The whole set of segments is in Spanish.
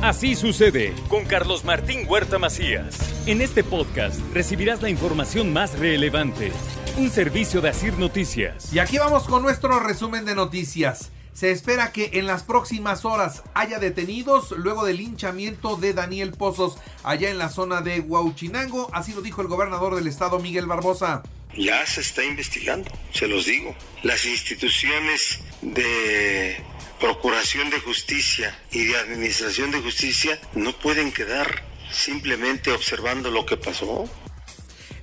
Así sucede con Carlos Martín Huerta Macías. En este podcast recibirás la información más relevante. Un servicio de Asir Noticias. Y aquí vamos con nuestro resumen de noticias. Se espera que en las próximas horas haya detenidos luego del linchamiento de Daniel Pozos allá en la zona de Huauchinango, así lo dijo el gobernador del estado Miguel Barbosa. Ya se está investigando, se los digo. Las instituciones de Procuración de Justicia y de Administración de Justicia no pueden quedar simplemente observando lo que pasó.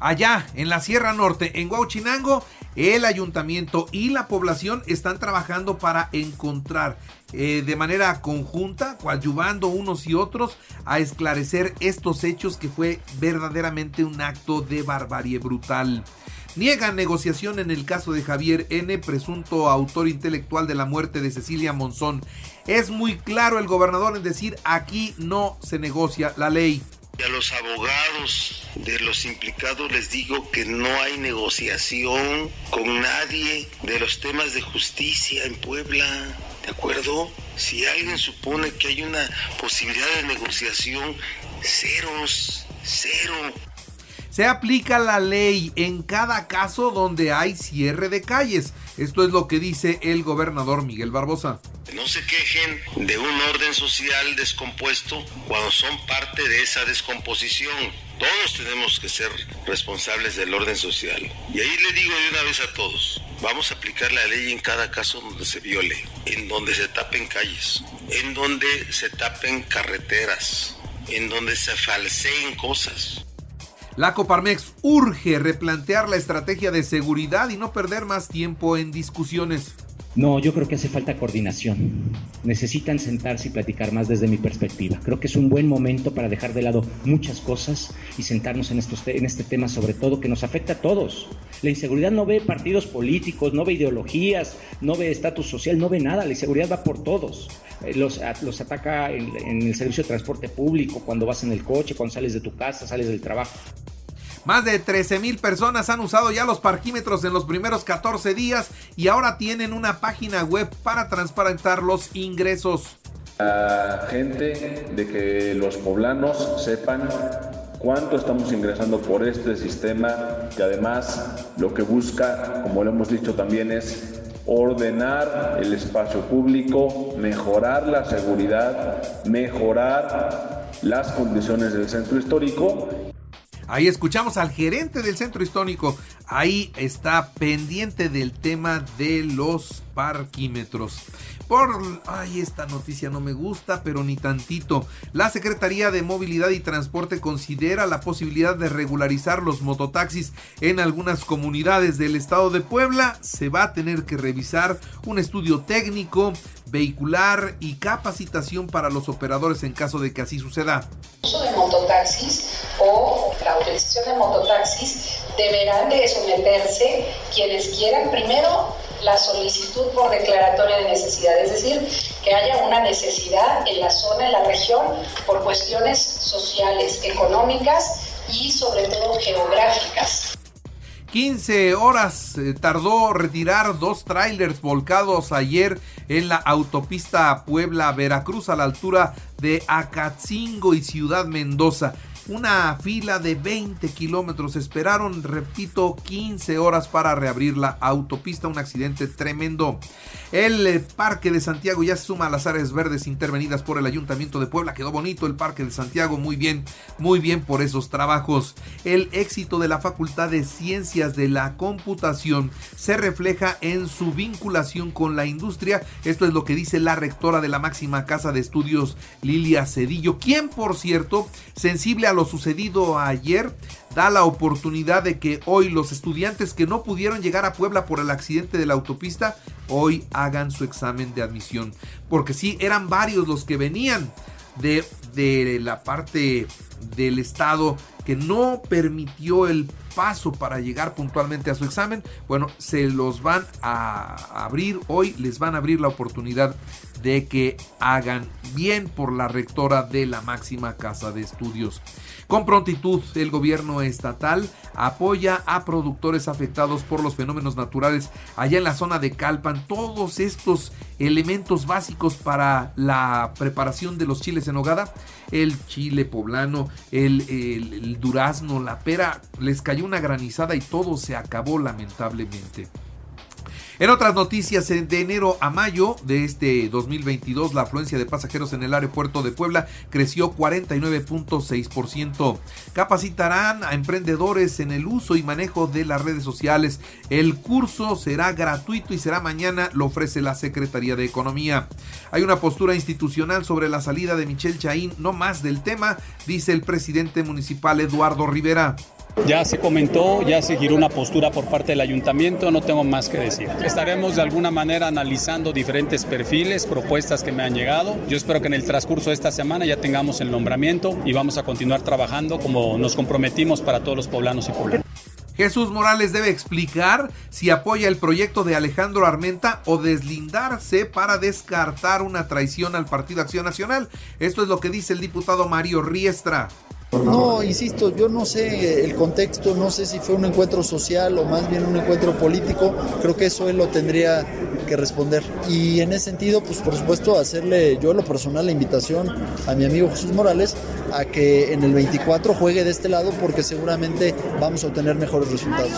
Allá en la Sierra Norte, en Huauchinango, el ayuntamiento y la población están trabajando para encontrar eh, de manera conjunta, coadyuvando unos y otros a esclarecer estos hechos que fue verdaderamente un acto de barbarie brutal. Niegan negociación en el caso de Javier N., presunto autor intelectual de la muerte de Cecilia Monzón. Es muy claro el gobernador en decir aquí no se negocia la ley. A los abogados de los implicados les digo que no hay negociación con nadie de los temas de justicia en Puebla. ¿De acuerdo? Si alguien supone que hay una posibilidad de negociación, ceros, cero. Se aplica la ley en cada caso donde hay cierre de calles. Esto es lo que dice el gobernador Miguel Barbosa. No se quejen de un orden social descompuesto cuando son parte de esa descomposición. Todos tenemos que ser responsables del orden social. Y ahí le digo de una vez a todos, vamos a aplicar la ley en cada caso donde se viole, en donde se tapen calles, en donde se tapen carreteras, en donde se falseen cosas. La Coparmex urge replantear la estrategia de seguridad y no perder más tiempo en discusiones. No, yo creo que hace falta coordinación. Necesitan sentarse y platicar más desde mi perspectiva. Creo que es un buen momento para dejar de lado muchas cosas y sentarnos en, estos en este tema sobre todo que nos afecta a todos. La inseguridad no ve partidos políticos, no ve ideologías, no ve estatus social, no ve nada. La inseguridad va por todos. Eh, los, los ataca en, en el servicio de transporte público, cuando vas en el coche, cuando sales de tu casa, sales del trabajo. Más de 13 mil personas han usado ya los parquímetros en los primeros 14 días y ahora tienen una página web para transparentar los ingresos. La gente de que los poblanos sepan cuánto estamos ingresando por este sistema que además lo que busca, como lo hemos dicho también, es ordenar el espacio público, mejorar la seguridad, mejorar las condiciones del centro histórico Ahí escuchamos al gerente del centro histórico. Ahí está pendiente del tema de los parquímetros. Por, ay, esta noticia no me gusta, pero ni tantito. La Secretaría de Movilidad y Transporte considera la posibilidad de regularizar los mototaxis en algunas comunidades del estado de Puebla. Se va a tener que revisar un estudio técnico, vehicular y capacitación para los operadores en caso de que así suceda. Uso de mototaxis o la autorización de mototaxis deberán de someterse quienes quieran primero la solicitud por declaratoria de necesidad, es decir, que haya una necesidad en la zona, en la región, por cuestiones sociales, económicas y sobre todo geográficas. 15 horas eh, tardó retirar dos trailers volcados ayer en la autopista Puebla-Veracruz a la altura de Acatzingo y Ciudad Mendoza una fila de 20 kilómetros. Esperaron, repito, 15 horas para reabrir la autopista. Un accidente tremendo. El eh, Parque de Santiago ya suma las áreas verdes intervenidas por el Ayuntamiento de Puebla. Quedó bonito el Parque de Santiago. Muy bien, muy bien por esos trabajos. El éxito de la Facultad de Ciencias de la Computación se refleja en su vinculación con la industria. Esto es lo que dice la rectora de la máxima casa de estudios, Lilia Cedillo, quien, por cierto, sensible a lo sucedido ayer, da la oportunidad de que hoy los estudiantes que no pudieron llegar a Puebla por el accidente de la autopista, hoy hagan su examen de admisión. Porque sí, eran varios los que venían de, de la parte del estado que no permitió el paso para llegar puntualmente a su examen, bueno, se los van a abrir hoy, les van a abrir la oportunidad de que hagan bien por la rectora de la máxima casa de estudios. Con prontitud, el gobierno estatal apoya a productores afectados por los fenómenos naturales allá en la zona de Calpan. Todos estos elementos básicos para la preparación de los chiles en hogada, el chile poblano, el, el durazno, la pera, les cayó una granizada y todo se acabó lamentablemente. En otras noticias, de enero a mayo de este 2022, la afluencia de pasajeros en el aeropuerto de Puebla creció 49.6%. Capacitarán a emprendedores en el uso y manejo de las redes sociales. El curso será gratuito y será mañana, lo ofrece la Secretaría de Economía. Hay una postura institucional sobre la salida de Michelle Chaín, no más del tema, dice el presidente municipal Eduardo Rivera. Ya se comentó, ya se giró una postura por parte del ayuntamiento, no tengo más que decir. Estaremos de alguna manera analizando diferentes perfiles, propuestas que me han llegado. Yo espero que en el transcurso de esta semana ya tengamos el nombramiento y vamos a continuar trabajando como nos comprometimos para todos los poblanos y poblanas. Jesús Morales debe explicar si apoya el proyecto de Alejandro Armenta o deslindarse para descartar una traición al Partido Acción Nacional. Esto es lo que dice el diputado Mario Riestra. No, insisto, yo no sé el contexto, no sé si fue un encuentro social o más bien un encuentro político, creo que eso él lo tendría que responder. Y en ese sentido, pues por supuesto, hacerle yo lo personal la invitación a mi amigo Jesús Morales a que en el 24 juegue de este lado porque seguramente vamos a obtener mejores resultados.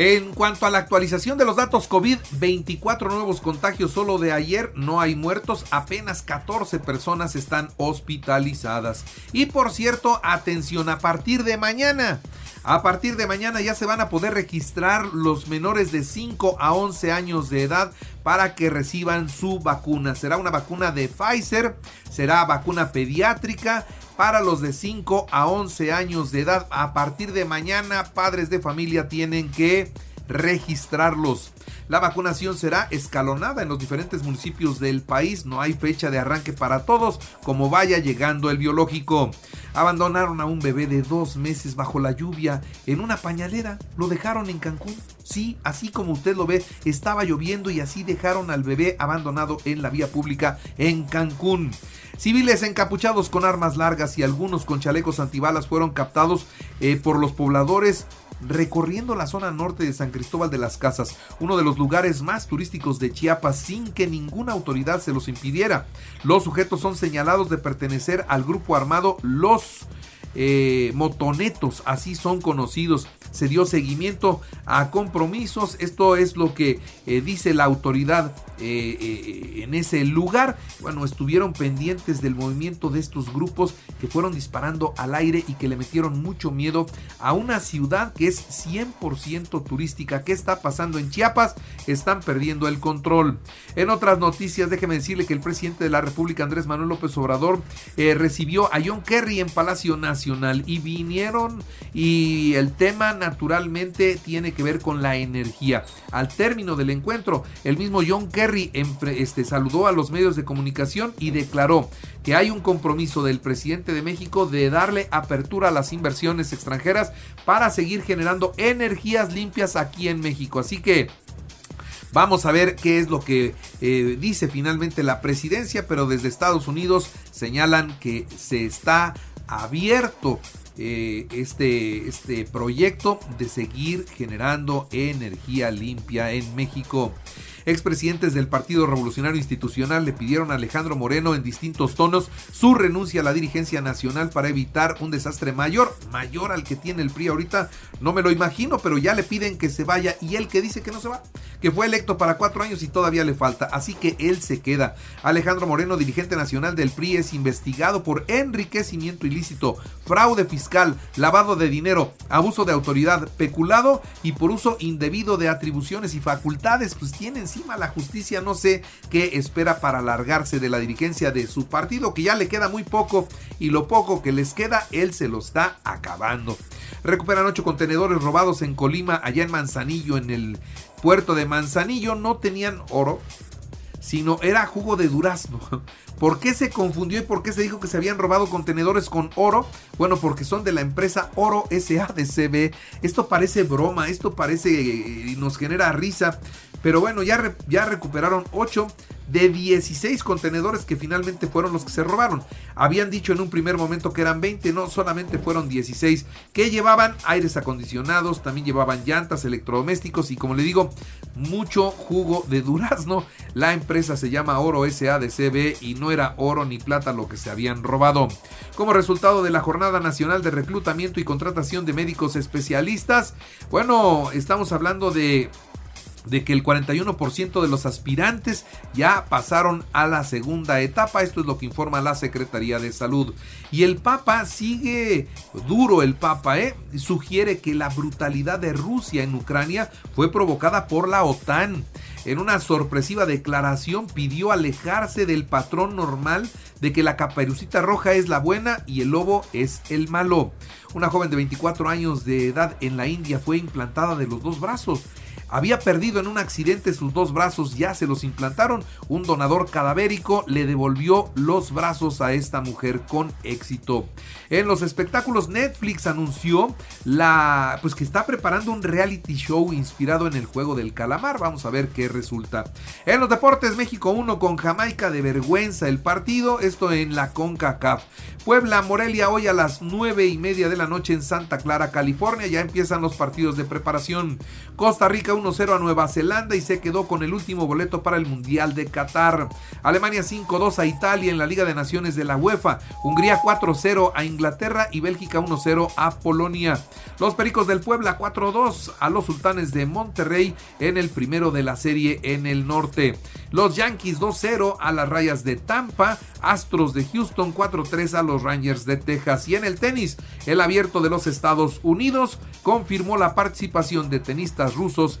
En cuanto a la actualización de los datos COVID, 24 nuevos contagios solo de ayer, no hay muertos, apenas 14 personas están hospitalizadas. Y por cierto, atención, a partir de mañana, a partir de mañana ya se van a poder registrar los menores de 5 a 11 años de edad para que reciban su vacuna. Será una vacuna de Pfizer, será vacuna pediátrica para los de 5 a 11 años de edad. A partir de mañana, padres de familia tienen que registrarlos. La vacunación será escalonada en los diferentes municipios del país. No hay fecha de arranque para todos, como vaya llegando el biológico. Abandonaron a un bebé de dos meses bajo la lluvia en una pañalera. Lo dejaron en Cancún. Sí, así como usted lo ve, estaba lloviendo y así dejaron al bebé abandonado en la vía pública en Cancún. Civiles encapuchados con armas largas y algunos con chalecos antibalas fueron captados eh, por los pobladores recorriendo la zona norte de San Cristóbal de las Casas, uno de los lugares más turísticos de Chiapas, sin que ninguna autoridad se los impidiera. Los sujetos son señalados de pertenecer al grupo armado Los eh, motonetos, así son conocidos. Se dio seguimiento a compromisos, esto es lo que eh, dice la autoridad eh, en ese lugar. Bueno, estuvieron pendientes del movimiento de estos grupos que fueron disparando al aire y que le metieron mucho miedo a una ciudad que es 100% turística. ¿Qué está pasando en Chiapas? Están perdiendo el control. En otras noticias, déjeme decirle que el presidente de la República, Andrés Manuel López Obrador, recibió a John Kerry en Palacio Nacional y vinieron y el tema naturalmente tiene que ver con la energía. Al término del encuentro, el mismo John Kerry este, saludó a los medios de comunicación y declaró que hay un compromiso del presidente de México de darle apertura a las inversiones extranjeras para seguir generando energías limpias aquí en México. Así que Vamos a ver qué es lo que eh, dice finalmente la presidencia, pero desde Estados Unidos señalan que se está abierto eh, este, este proyecto de seguir generando energía limpia en México. Expresidentes del Partido Revolucionario Institucional le pidieron a Alejandro Moreno en distintos tonos su renuncia a la dirigencia nacional para evitar un desastre mayor, mayor al que tiene el PRI ahorita. No me lo imagino, pero ya le piden que se vaya y él que dice que no se va, que fue electo para cuatro años y todavía le falta, así que él se queda. Alejandro Moreno, dirigente nacional del PRI, es investigado por enriquecimiento ilícito, fraude fiscal, lavado de dinero, abuso de autoridad, peculado y por uso indebido de atribuciones y facultades, pues tienen la justicia no sé qué espera para largarse de la dirigencia de su partido, que ya le queda muy poco y lo poco que les queda, él se lo está acabando. Recuperan ocho contenedores robados en Colima, allá en Manzanillo, en el puerto de Manzanillo. No tenían oro, sino era jugo de durazno. ¿Por qué se confundió y por qué se dijo que se habían robado contenedores con oro? Bueno, porque son de la empresa Oro SADCB. Esto parece broma, esto parece y nos genera risa, Pero bueno, ya, ya recuperaron 8 de 16 contenedores que finalmente fueron los que se robaron. Habían dicho en un primer momento que eran 20, no, solamente fueron 16 que llevaban aires acondicionados, también llevaban llantas, electrodomésticos y como le digo, mucho jugo de durazno. La empresa se llama Oro SADCB y no era oro ni plata lo que se habían robado. Como resultado de la Jornada Nacional de Reclutamiento y Contratación de Médicos Especialistas, bueno, estamos hablando de de que el 41% de los aspirantes ya pasaron a la segunda etapa. Esto es lo que informa la Secretaría de Salud. Y el Papa sigue duro, el Papa, ¿eh? Sugiere que la brutalidad de Rusia en Ucrania fue provocada por la OTAN. En una sorpresiva declaración pidió alejarse del patrón normal de que la caperucita roja es la buena y el lobo es el malo. Una joven de 24 años de edad en la India fue implantada de los dos brazos había perdido en un accidente sus dos brazos, ya se los implantaron. Un donador cadavérico le devolvió los brazos a esta mujer con éxito. En los espectáculos Netflix anunció la pues que está preparando un reality show inspirado en el juego del calamar. Vamos a ver qué resulta. En los deportes México 1 con Jamaica de vergüenza el partido, esto en la CONCACAF. Puebla Morelia hoy a las 9 y media de la noche en Santa Clara, California. Ya empiezan los partidos de preparación. Costa Rica 1-0 a Nueva Zelanda y se quedó con el último boleto para el Mundial de Qatar. Alemania 5-2 a Italia en la Liga de Naciones de la UEFA. Hungría 4-0 a Inglaterra y Bélgica 1-0 a Polonia. Los Pericos del Puebla 4-2 a los Sultanes de Monterrey en el primero de la serie en el norte. Los Yankees 2-0 a las Rayas de Tampa. Astros de Houston 4-3 a los Rangers de Texas. Y en el tenis, el abierto de los Estados Unidos confirmó la participación de tenistas rusos